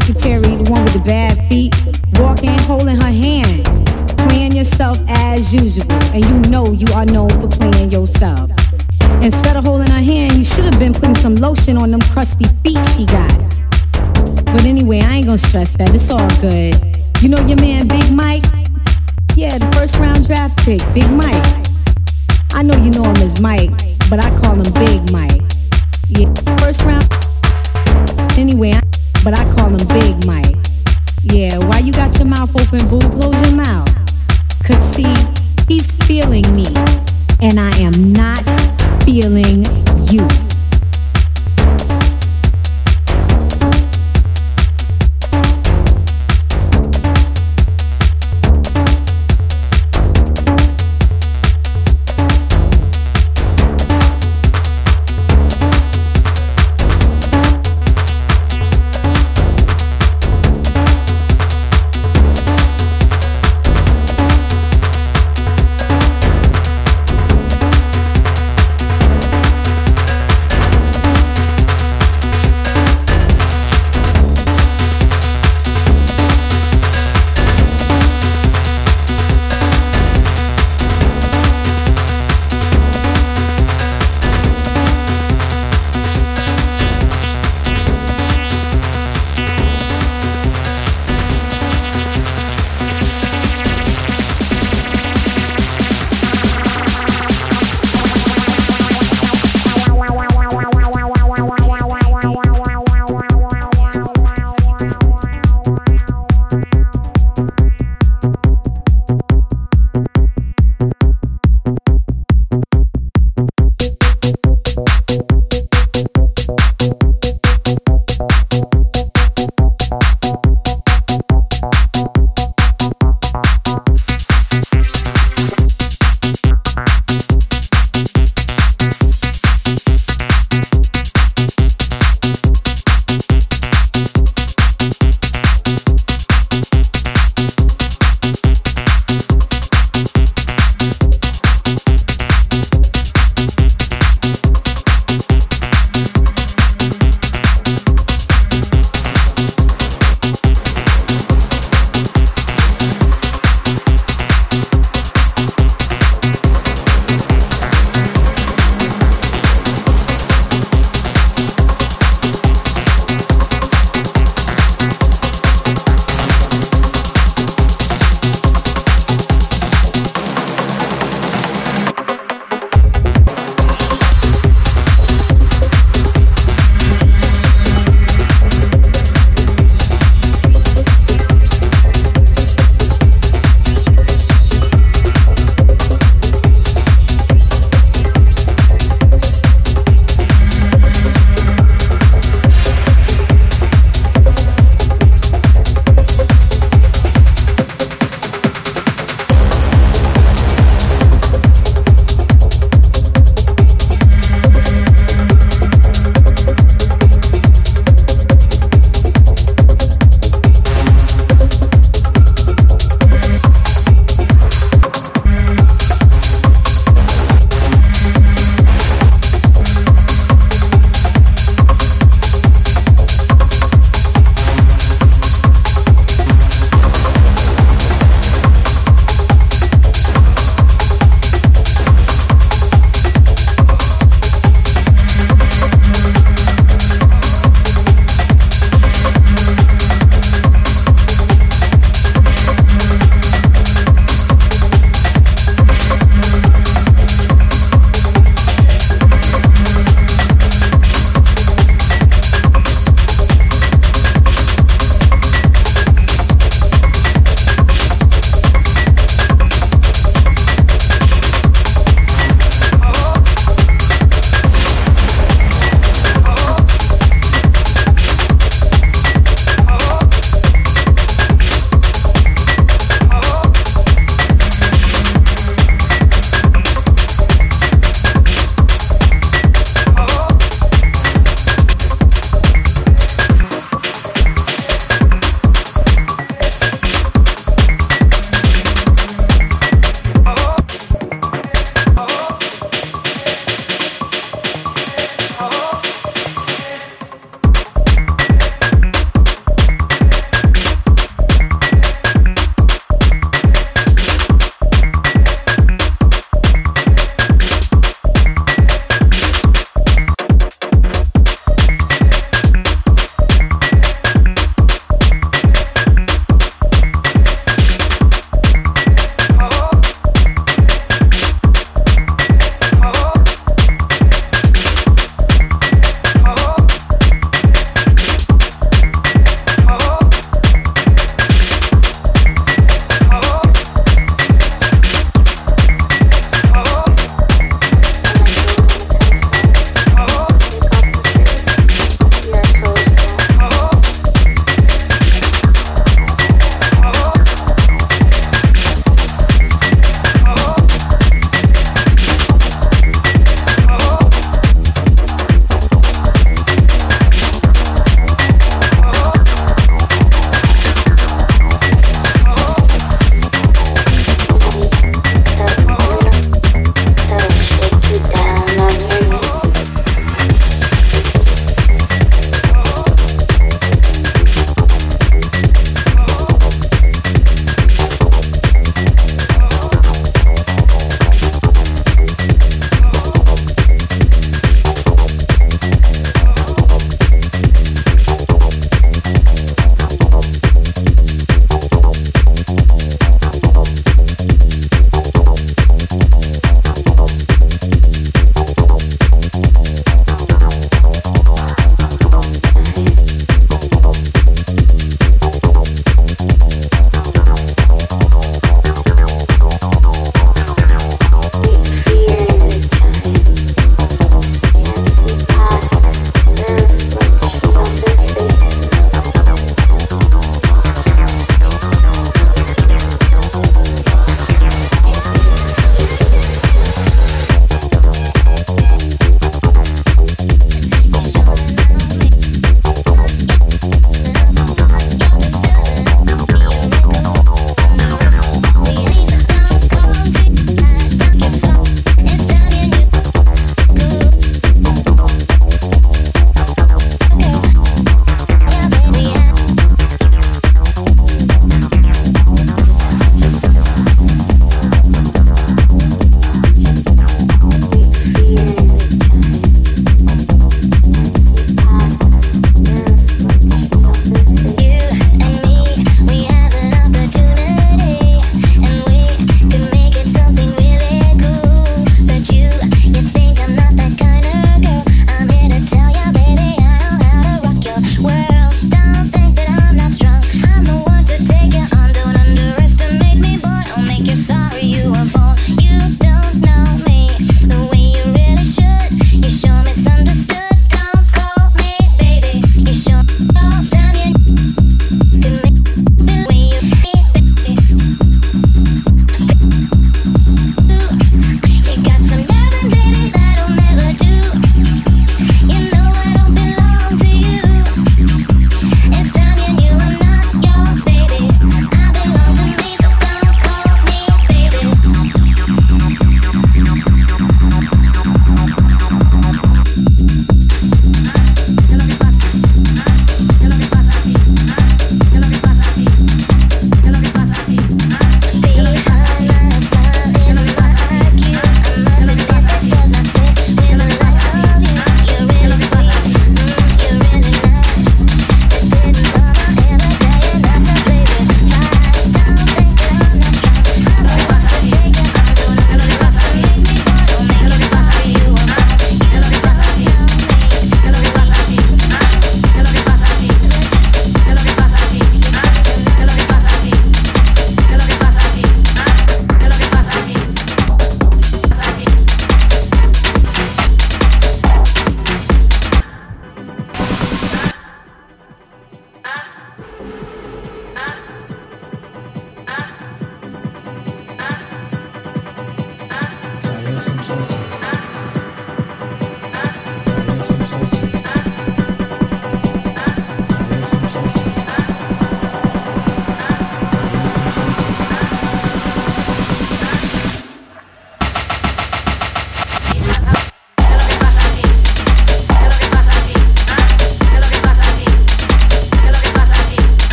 secretary, the one with the bad feet, walking, holding her hand, playing yourself as usual. And you know you are known for playing yourself. Instead of holding her hand, you should have been putting some lotion on them crusty feet she got. But anyway, I ain't gonna stress that. It's all good. You know your man Big Mike? Yeah, the first round draft pick, Big Mike. I know you know him as Mike, but I call him Big Mike. Yeah, first round. Anyway, I, but I call him Big Mike. Yeah, why you got your mouth open, boo? Close your mouth.